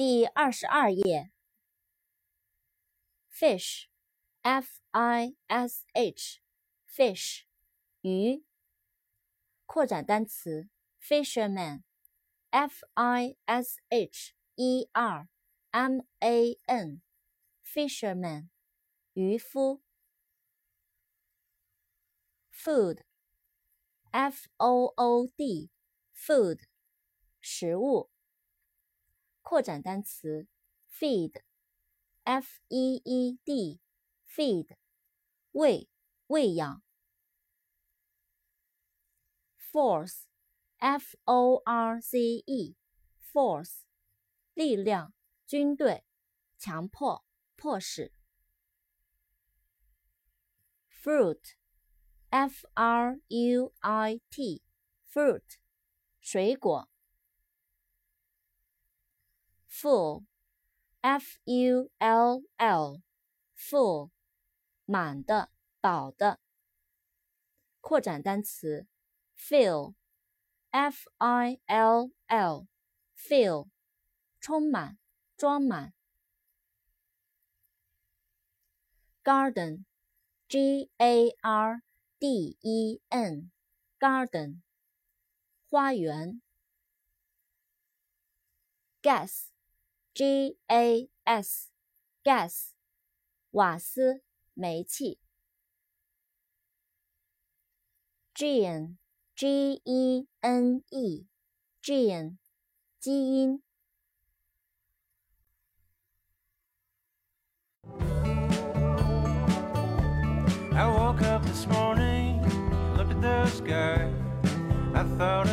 第二十二页。fish，f-i-s-h，fish，鱼。扩展单词，fisherman，f-i-s-h-e-r-m-a-n，fisherman，渔夫。food，f-o-o-d，food，食物。扩展单词，feed，f-e-e-d，feed，喂，喂养。force，f-o-r-c-e，force，力量，军队，强迫，迫使。fruit，f-r-u-i-t，fruit，水果。Full, f u l l, full, 满的，饱的。扩展单词，fill, f i l l, fill, 充满，装满。garden, g a r d e n, garden, 花园。gas G A S，gas，瓦斯、煤气。Gene，G E N E，gene，基因。I woke up this morning, looked at the sky, I thought